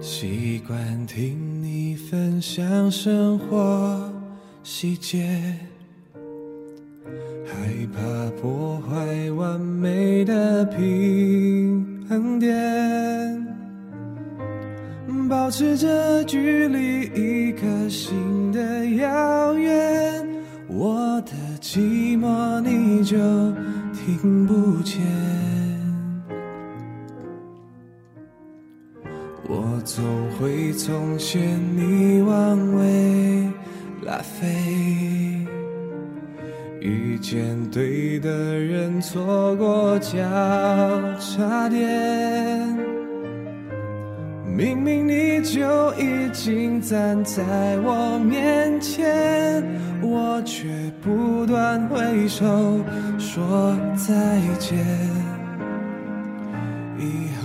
习惯听你分享生活细节，害怕破坏完美的平衡点，保持着距离一颗心的遥远，我的寂寞你就听不见。我走回从前，你往未来飞，遇见对的人，错过交叉点。明明你就已经站在我面前，我却不断挥手说再见。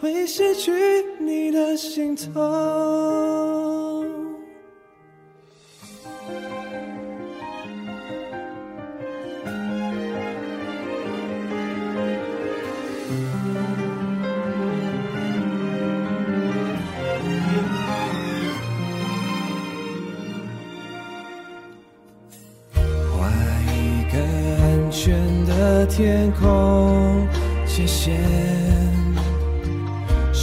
会失去你的心痛。画一个安全的天空界限，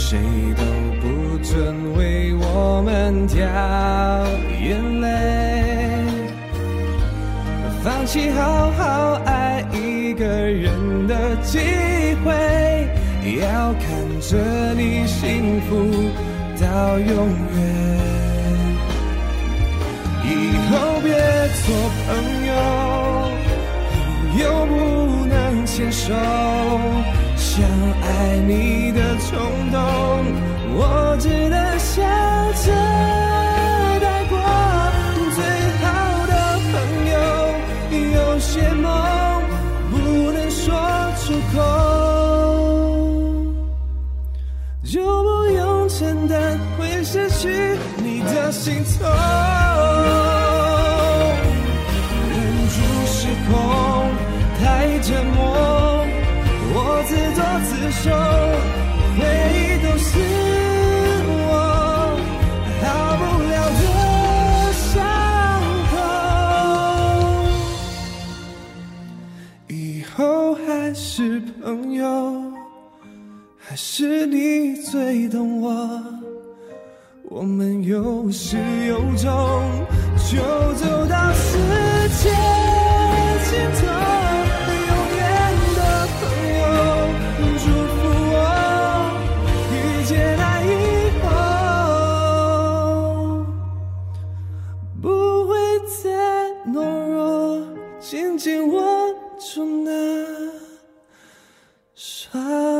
谁都不准为我们掉眼泪。放弃好好爱一个人的机会，要看着你幸福到永远。以后别做朋友，朋友不能牵手。想爱你的冲，只能笑着带过。最好的朋友，有些梦不能说出口。就不用承担会失去你的心痛。是朋友。还是你最懂我，我们有始有终，就走到世界尽头。永远的朋友，祝福我遇见爱以后，不会再懦弱，紧紧握住那 Oh.